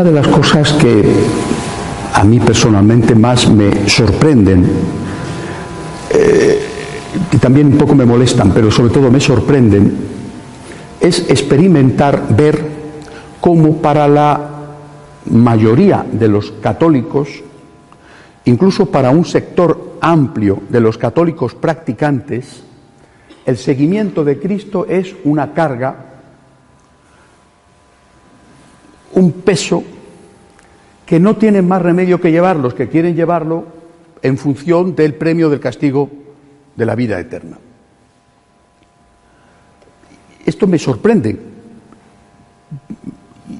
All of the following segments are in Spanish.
una de las cosas que a mí personalmente más me sorprenden, eh, y también un poco me molestan, pero sobre todo me sorprenden, es experimentar, ver cómo para la mayoría de los católicos, incluso para un sector amplio de los católicos practicantes, el seguimiento de Cristo es una carga, un peso que no tienen más remedio que llevar los que quieren llevarlo en función del premio del castigo de la vida eterna. Esto me sorprende.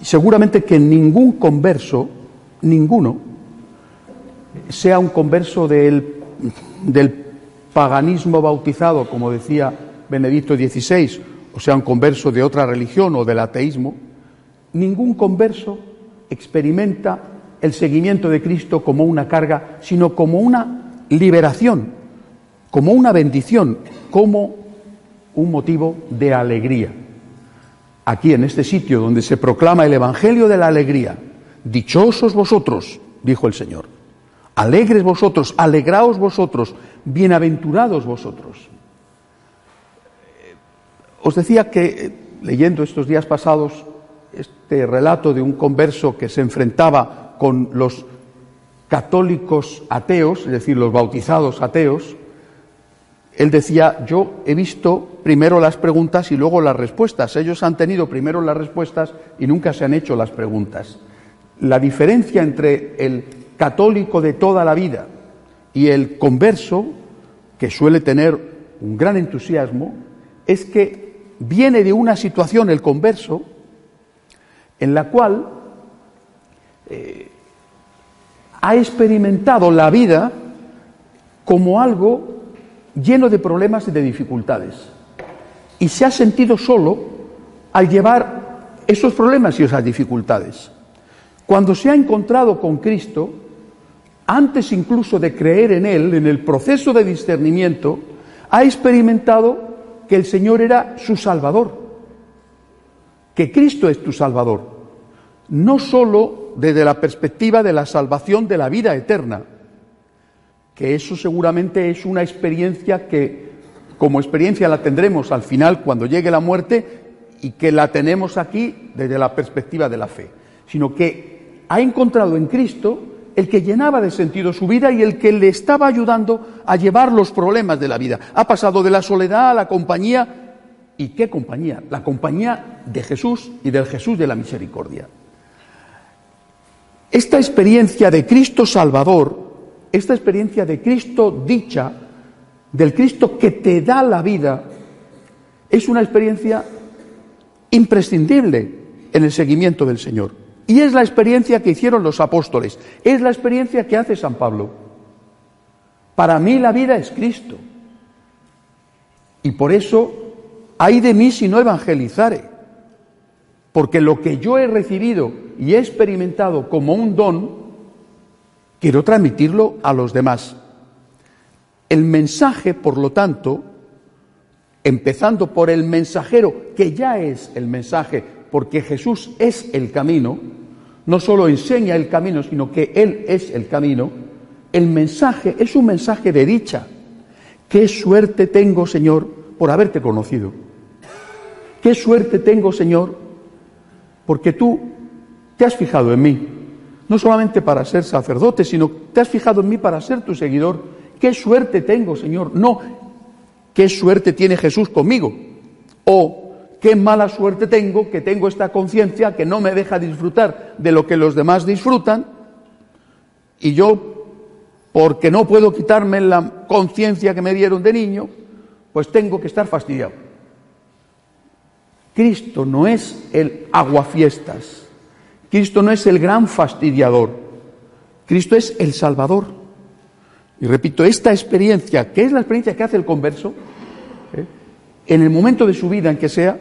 Seguramente que ningún converso, ninguno, sea un converso del, paganismo bautizado, como decía Benedicto XVI, o sea, un converso de otra religión o del ateísmo, ningún converso experimenta el seguimiento de Cristo como una carga, sino como una liberación, como una bendición, como un motivo de alegría. Aquí, en este sitio donde se proclama el Evangelio de la alegría, dichosos vosotros, dijo el Señor, alegres vosotros, alegraos vosotros, bienaventurados vosotros. Os decía que, eh, leyendo estos días pasados este relato de un converso que se enfrentaba con los católicos ateos, es decir, los bautizados ateos, él decía, yo he visto primero las preguntas y luego las respuestas. Ellos han tenido primero las respuestas y nunca se han hecho las preguntas. La diferencia entre el católico de toda la vida y el converso, que suele tener un gran entusiasmo, es que viene de una situación, el converso, en la cual eh, ha experimentado la vida como algo lleno de problemas y de dificultades. Y se ha sentido solo al llevar esos problemas y esas dificultades. Cuando se ha encontrado con Cristo, antes incluso de creer en Él, en el proceso de discernimiento, ha experimentado que el Señor era su Salvador, que Cristo es tu Salvador, no sólo desde la perspectiva de la salvación de la vida eterna, que eso seguramente es una experiencia que como experiencia la tendremos al final cuando llegue la muerte y que la tenemos aquí desde la perspectiva de la fe, sino que ha encontrado en Cristo el que llenaba de sentido su vida y el que le estaba ayudando a llevar los problemas de la vida. Ha pasado de la soledad a la compañía. ¿Y qué compañía? La compañía de Jesús y del Jesús de la misericordia. Esta experiencia de Cristo Salvador esta experiencia de Cristo dicha, del Cristo que te da la vida, es una experiencia imprescindible en el seguimiento del Señor. Y es la experiencia que hicieron los apóstoles, es la experiencia que hace San Pablo. Para mí la vida es Cristo. Y por eso, hay de mí si no evangelizare. Porque lo que yo he recibido y he experimentado como un don, quiero transmitirlo a los demás. El mensaje, por lo tanto, empezando por el mensajero, que ya es el mensaje, porque Jesús es el camino, no solo enseña el camino, sino que Él es el camino, el mensaje es un mensaje de dicha. Qué suerte tengo, Señor, por haberte conocido. Qué suerte tengo, Señor, porque tú te has fijado en mí no solamente para ser sacerdote, sino te has fijado en mí para ser tu seguidor. Qué suerte tengo, Señor. No, qué suerte tiene Jesús conmigo. O qué mala suerte tengo que tengo esta conciencia que no me deja disfrutar de lo que los demás disfrutan. Y yo, porque no puedo quitarme la conciencia que me dieron de niño, pues tengo que estar fastidiado. Cristo no es el aguafiestas. Cristo no es el gran fastidiador, Cristo es el Salvador. Y repito, esta experiencia, que es la experiencia que hace el converso, ¿eh? en el momento de su vida en que sea,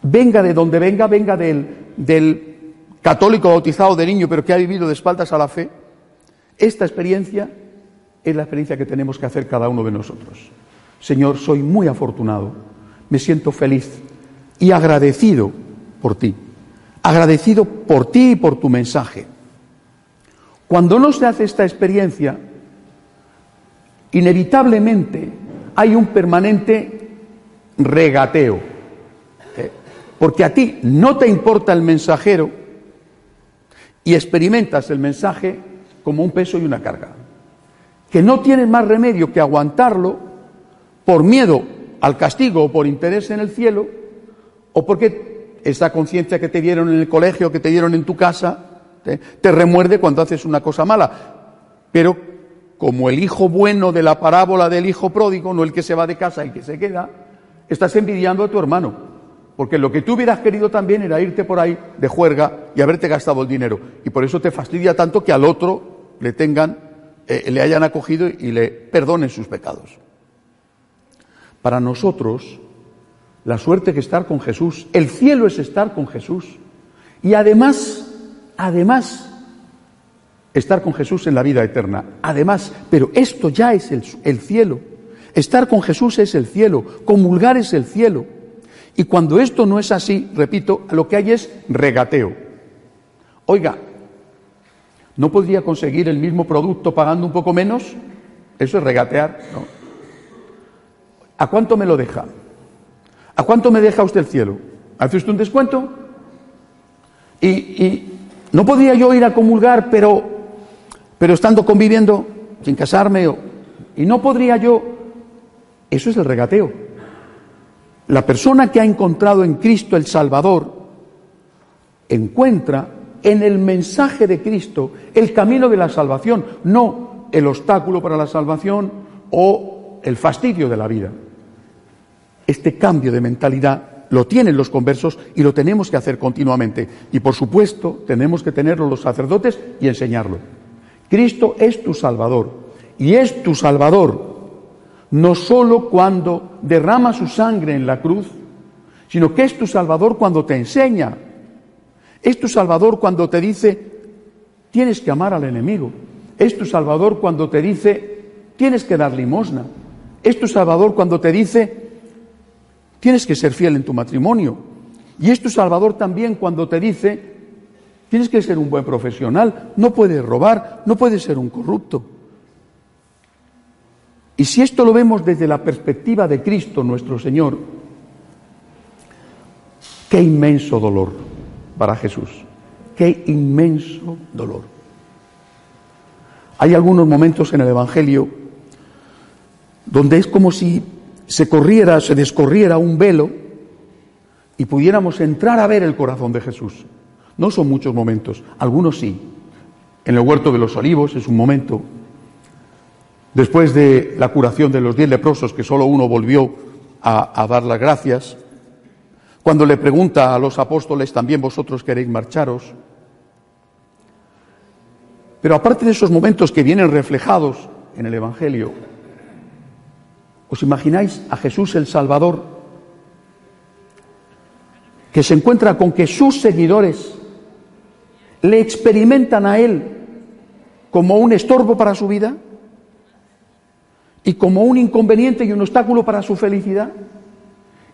venga de donde venga, venga del, del católico bautizado de niño, pero que ha vivido de espaldas a la fe, esta experiencia es la experiencia que tenemos que hacer cada uno de nosotros. Señor, soy muy afortunado, me siento feliz y agradecido por ti agradecido por ti y por tu mensaje. Cuando no se hace esta experiencia, inevitablemente hay un permanente regateo. ¿eh? Porque a ti no te importa el mensajero y experimentas el mensaje como un peso y una carga. Que no tienes más remedio que aguantarlo por miedo al castigo o por interés en el cielo o porque esa conciencia que te dieron en el colegio, que te dieron en tu casa, te remuerde cuando haces una cosa mala. Pero como el hijo bueno de la parábola del hijo pródigo, no el que se va de casa, el que se queda, estás envidiando a tu hermano. Porque lo que tú hubieras querido también era irte por ahí de juerga y haberte gastado el dinero. Y por eso te fastidia tanto que al otro le tengan, eh, le hayan acogido y le perdonen sus pecados. Para nosotros, la suerte que estar con Jesús, el cielo es estar con Jesús. Y además, además, estar con Jesús en la vida eterna. Además, pero esto ya es el, el, cielo. Estar con Jesús es el cielo, comulgar es el cielo. Y cuando esto no es así, repito, lo que hay es regateo. Oiga, ¿no podría conseguir el mismo producto pagando un poco menos? Eso es regatear, ¿no? ¿A cuánto me lo deja? ¿A cuánto me deja usted el cielo? ¿Hace usted un descuento? Y, no podría yo ir a comulgar, pero, pero estando conviviendo, sin casarme, y no podría yo. Eso es el regateo. La persona que ha encontrado en Cristo el Salvador encuentra en el mensaje de Cristo el camino de la salvación, no el obstáculo para la salvación o el fastidio de la vida. Este cambio de mentalidad lo tienen los conversos y lo tenemos que hacer continuamente. Y por supuesto, tenemos que tenerlo los sacerdotes y enseñarlo. Cristo es tu Salvador. Y es tu Salvador no solo cuando derrama su sangre en la cruz, sino que es tu Salvador cuando te enseña. Es tu Salvador cuando te dice, tienes que amar al enemigo. Es tu Salvador cuando te dice, tienes que dar limosna. Es tu Salvador cuando te dice, Tienes que ser fiel en tu matrimonio. Y es tu Salvador también cuando te dice, tienes que ser un buen profesional, no puedes robar, no puedes ser un corrupto. Y si esto lo vemos desde la perspectiva de Cristo nuestro Señor, qué inmenso dolor para Jesús, qué inmenso dolor. Hay algunos momentos en el Evangelio donde es como si se corriera, se descorriera un velo y pudiéramos entrar a ver el corazón de Jesús. No son muchos momentos, algunos sí. En el huerto de los olivos es un momento. Después de la curación de los diez leprosos, que solo uno volvió a, a dar las gracias, cuando le pregunta a los apóstoles, también vosotros queréis marcharos. Pero aparte de esos momentos que vienen reflejados en el Evangelio, ¿Os imagináis a Jesús el Salvador que se encuentra con que sus seguidores le experimentan a Él como un estorbo para su vida y como un inconveniente y un obstáculo para su felicidad?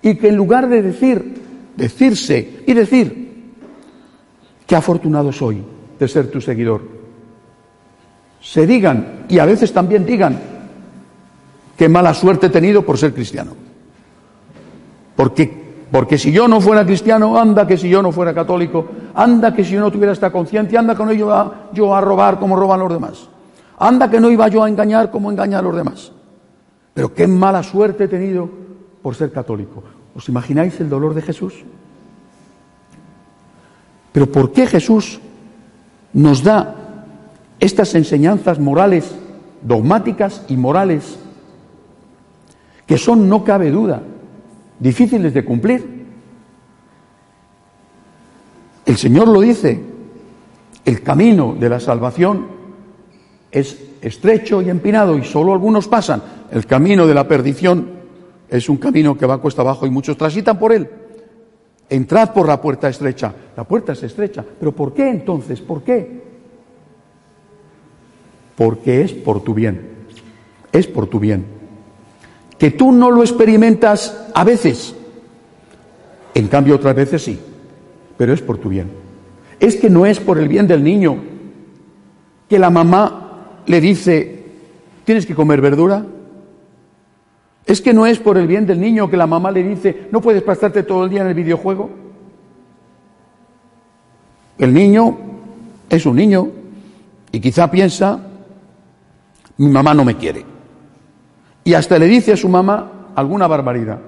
Y que en lugar de decir, decirse y decir, qué afortunado soy de ser tu seguidor, se digan y a veces también digan, qué mala suerte he tenido por ser cristiano. Porque, porque si yo no fuera cristiano, anda que si yo no fuera católico, anda que si yo no tuviera esta conciencia, anda que no iba yo a robar como roban los demás. Anda que no iba yo a engañar como engañan a los demás. Pero qué mala suerte he tenido por ser católico. ¿Os imagináis el dolor de Jesús? Pero ¿por qué Jesús nos da estas enseñanzas morales, dogmáticas y morales que son, no cabe duda, difíciles de cumplir. El Señor lo dice, el camino de la salvación es estrecho y empinado y solo algunos pasan. El camino de la perdición es un camino que va cuesta abajo y muchos transitan por él. Entrad por la puerta estrecha. La puerta es estrecha. ¿Pero por qué entonces? ¿Por qué? Porque es por tu bien. Es por tu bien que tú no lo experimentas a veces, en cambio otras veces sí, pero es por tu bien. Es que no es por el bien del niño que la mamá le dice, tienes que comer verdura. Es que no es por el bien del niño que la mamá le dice, no puedes pasarte todo el día en el videojuego. El niño es un niño y quizá piensa, mi mamá no me quiere. Y hasta le dice a su mamá alguna barbaridad.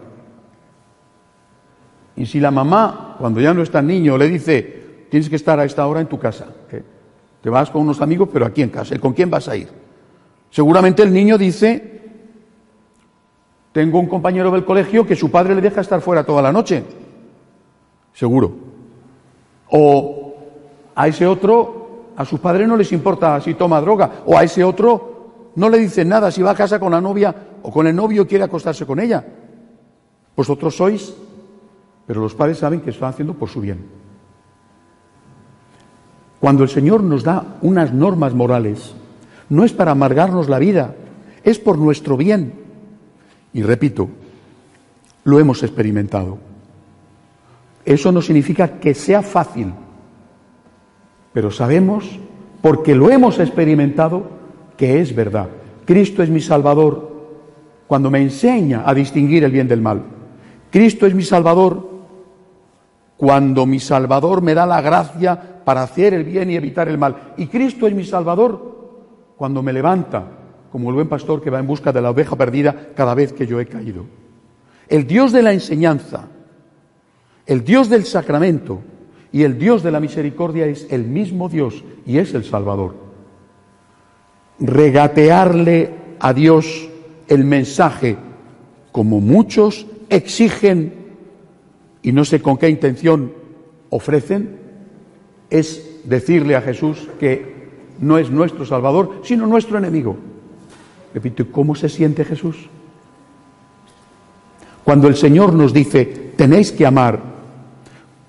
Y si la mamá, cuando ya no está niño, le dice, tienes que estar a esta hora en tu casa, te vas con unos amigos, pero aquí en casa, ¿con quién vas a ir? Seguramente el niño dice, tengo un compañero del colegio que su padre le deja estar fuera toda la noche. Seguro. O a ese otro, a su padre no les importa si toma droga. O a ese otro no le dicen nada si va a casa con la novia o con el novio quiere acostarse con ella. Vosotros sois pero los padres saben que están haciendo por su bien. Cuando el Señor nos da unas normas morales, no es para amargarnos la vida, es por nuestro bien. Y repito, lo hemos experimentado. Eso no significa que sea fácil, pero sabemos, porque lo hemos experimentado, que es verdad. Cristo es mi Salvador cuando me enseña a distinguir el bien del mal. Cristo es mi Salvador cuando mi Salvador me da la gracia para hacer el bien y evitar el mal. Y Cristo es mi Salvador cuando me levanta, como el buen pastor que va en busca de la oveja perdida cada vez que yo he caído. El Dios de la enseñanza, el Dios del sacramento y el Dios de la misericordia es el mismo Dios y es el Salvador. Regatearle a Dios el mensaje, como muchos exigen y no sé con qué intención ofrecen, es decirle a Jesús que no es nuestro Salvador, sino nuestro enemigo. Repito, ¿cómo se siente Jesús? Cuando el Señor nos dice, tenéis que amar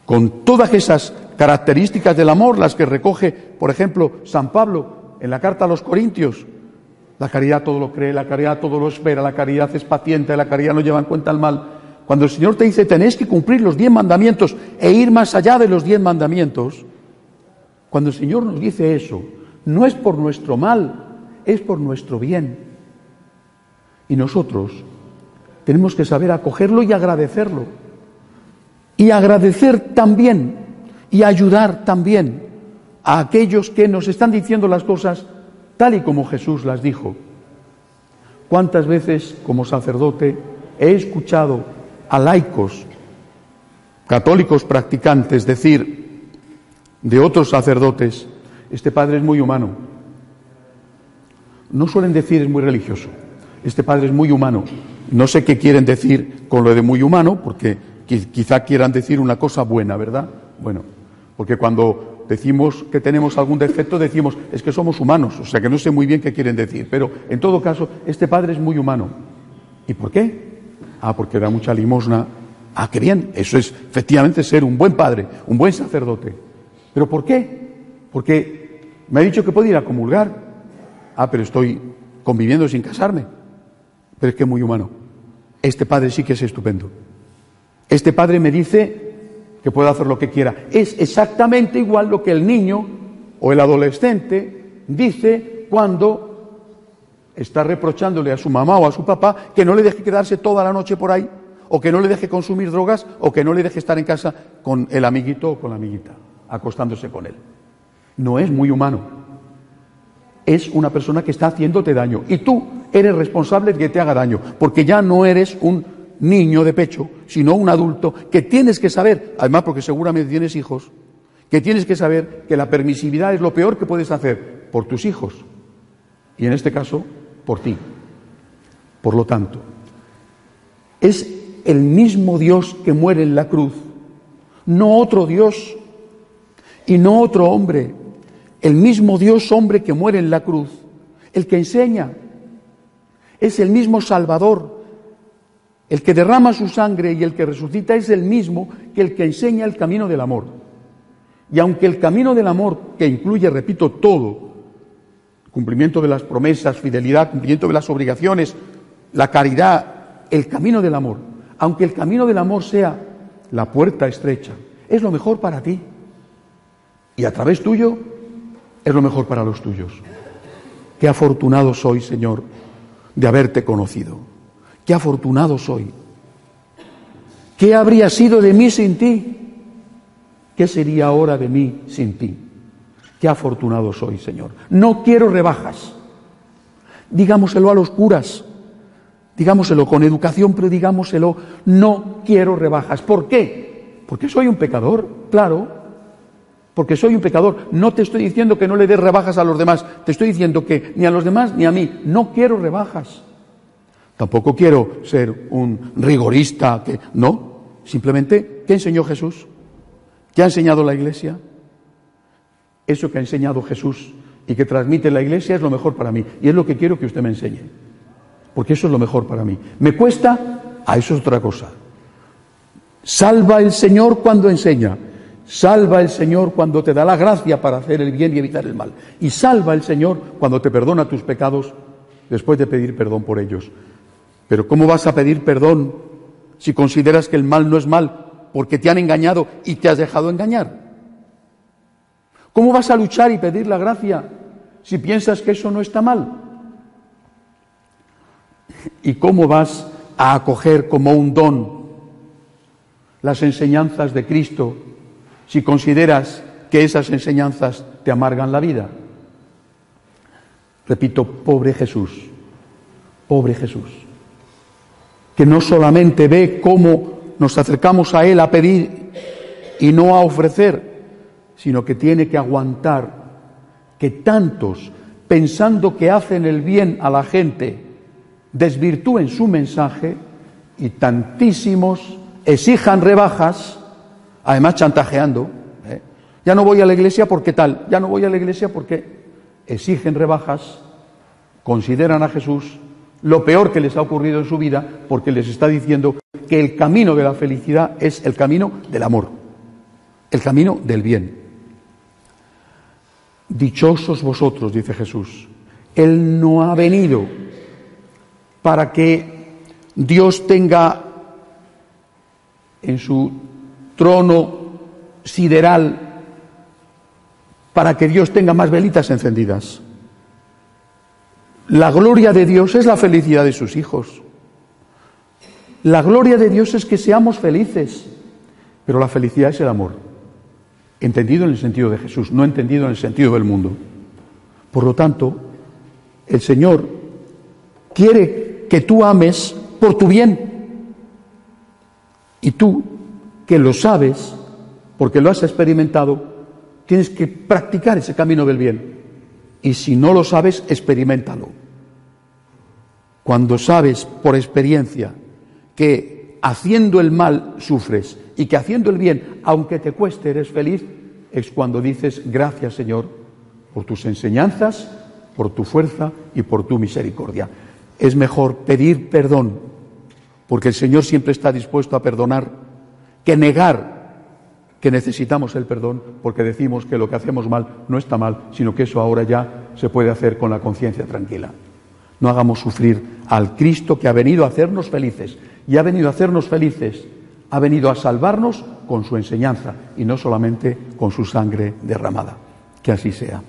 con todas esas características del amor, las que recoge, por ejemplo, San Pablo en la carta a los Corintios, la caridad todo lo cree, la caridad todo lo espera, la caridad es paciente, la caridad no lleva en cuenta el mal, cuando el Señor te dice tenéis que cumplir los diez mandamientos e ir más allá de los diez mandamientos, cuando el Señor nos dice eso, no es por nuestro mal, es por nuestro bien. Y nosotros tenemos que saber acogerlo y agradecerlo. Y agradecer también y ayudar también a aquellos que nos están diciendo las cosas tal y como Jesús las dijo. ¿Cuántas veces como sacerdote he escuchado a laicos, católicos practicantes, decir de otros sacerdotes, este padre es muy humano. No suelen decir es muy religioso, este padre es muy humano. No sé qué quieren decir con lo de muy humano, porque quizá quieran decir una cosa buena, ¿verdad? Bueno, porque cuando decimos que tenemos algún defecto, decimos es que somos humanos, o sea que no sé muy bien qué quieren decir, pero en todo caso, este padre es muy humano. ¿Y por qué? Ah, porque da mucha limosna. Ah, qué bien. Eso es efectivamente ser un buen padre, un buen sacerdote. ¿Pero por qué? Porque me ha dicho que puede ir a comulgar. Ah, pero estoy conviviendo sin casarme. Pero es que es muy humano. Este padre sí que es estupendo. Este padre me dice que puedo hacer lo que quiera. Es exactamente igual lo que el niño o el adolescente dice cuando está reprochándole a su mamá o a su papá que no le deje quedarse toda la noche por ahí, o que no le deje consumir drogas, o que no le deje estar en casa con el amiguito o con la amiguita, acostándose con él. No es muy humano. Es una persona que está haciéndote daño. Y tú eres responsable de que te haga daño, porque ya no eres un niño de pecho, sino un adulto que tienes que saber, además porque seguramente tienes hijos, que tienes que saber que la permisividad es lo peor que puedes hacer por tus hijos. Y en este caso, por ti. Por lo tanto, es el mismo Dios que muere en la cruz, no otro Dios y no otro hombre, el mismo Dios hombre que muere en la cruz, el que enseña, es el mismo Salvador, el que derrama su sangre y el que resucita es el mismo que el que enseña el camino del amor. Y aunque el camino del amor, que incluye, repito, todo, cumplimiento de las promesas, fidelidad, cumplimiento de las obligaciones, la caridad, el camino del amor. Aunque el camino del amor sea la puerta estrecha, es lo mejor para ti. Y a través tuyo es lo mejor para los tuyos. Qué afortunado soy, Señor, de haberte conocido. Qué afortunado soy. ¿Qué habría sido de mí sin ti? ¿Qué sería ahora de mí sin ti? Qué afortunado soy, Señor. No quiero rebajas. Digámoselo a los curas, digámoselo con educación, pero digámoselo, no quiero rebajas. ¿Por qué? Porque soy un pecador, claro. Porque soy un pecador. No te estoy diciendo que no le des rebajas a los demás. Te estoy diciendo que ni a los demás ni a mí. No quiero rebajas. Tampoco quiero ser un rigorista que no. Simplemente, ¿qué enseñó Jesús? ¿Qué ha enseñado la Iglesia? Eso que ha enseñado Jesús y que transmite la Iglesia es lo mejor para mí. Y es lo que quiero que usted me enseñe. Porque eso es lo mejor para mí. ¿Me cuesta? A eso es otra cosa. Salva el Señor cuando enseña. Salva el Señor cuando te da la gracia para hacer el bien y evitar el mal. Y salva el Señor cuando te perdona tus pecados después de pedir perdón por ellos. Pero ¿cómo vas a pedir perdón si consideras que el mal no es mal porque te han engañado y te has dejado engañar? ¿Cómo vas a luchar y pedir la gracia si piensas que eso no está mal? ¿Y cómo vas a acoger como un don las enseñanzas de Cristo si consideras que esas enseñanzas te amargan la vida? Repito, pobre Jesús, pobre Jesús, que no solamente ve cómo nos acercamos a Él a pedir y no a ofrecer, sino que tiene que aguantar que tantos, pensando que hacen el bien a la gente, desvirtúen su mensaje y tantísimos exijan rebajas, además chantajeando. ¿eh? Ya no voy a la iglesia porque tal, ya no voy a la iglesia porque exigen rebajas, consideran a Jesús lo peor que les ha ocurrido en su vida porque les está diciendo que el camino de la felicidad es el camino del amor, el camino del bien. Dichosos vosotros, dice Jesús. Él no ha venido para que Dios tenga en su trono sideral, para que Dios tenga más velitas encendidas. La gloria de Dios es la felicidad de sus hijos. La gloria de Dios es que seamos felices, pero la felicidad es el amor, entendido en el sentido de Jesús, no entendido en el sentido del mundo. Por lo tanto, el Señor quiere que tú ames por tu bien. Y tú, que lo sabes, porque lo has experimentado, tienes que practicar ese camino del bien. Y si no lo sabes, experimentalo. Cuando sabes por experiencia que haciendo el mal sufres y que haciendo el bien, aunque te cueste, eres feliz, es cuando dices gracias Señor por tus enseñanzas, por tu fuerza y por tu misericordia. Es mejor pedir perdón, porque el Señor siempre está dispuesto a perdonar, que negar que necesitamos el perdón porque decimos que lo que hacemos mal no está mal, sino que eso ahora ya se puede hacer con la conciencia tranquila. No hagamos sufrir al Cristo que ha venido a hacernos felices y ha venido a hacernos felices, ha venido a salvarnos con su enseñanza y no solamente con su sangre derramada. Que así sea.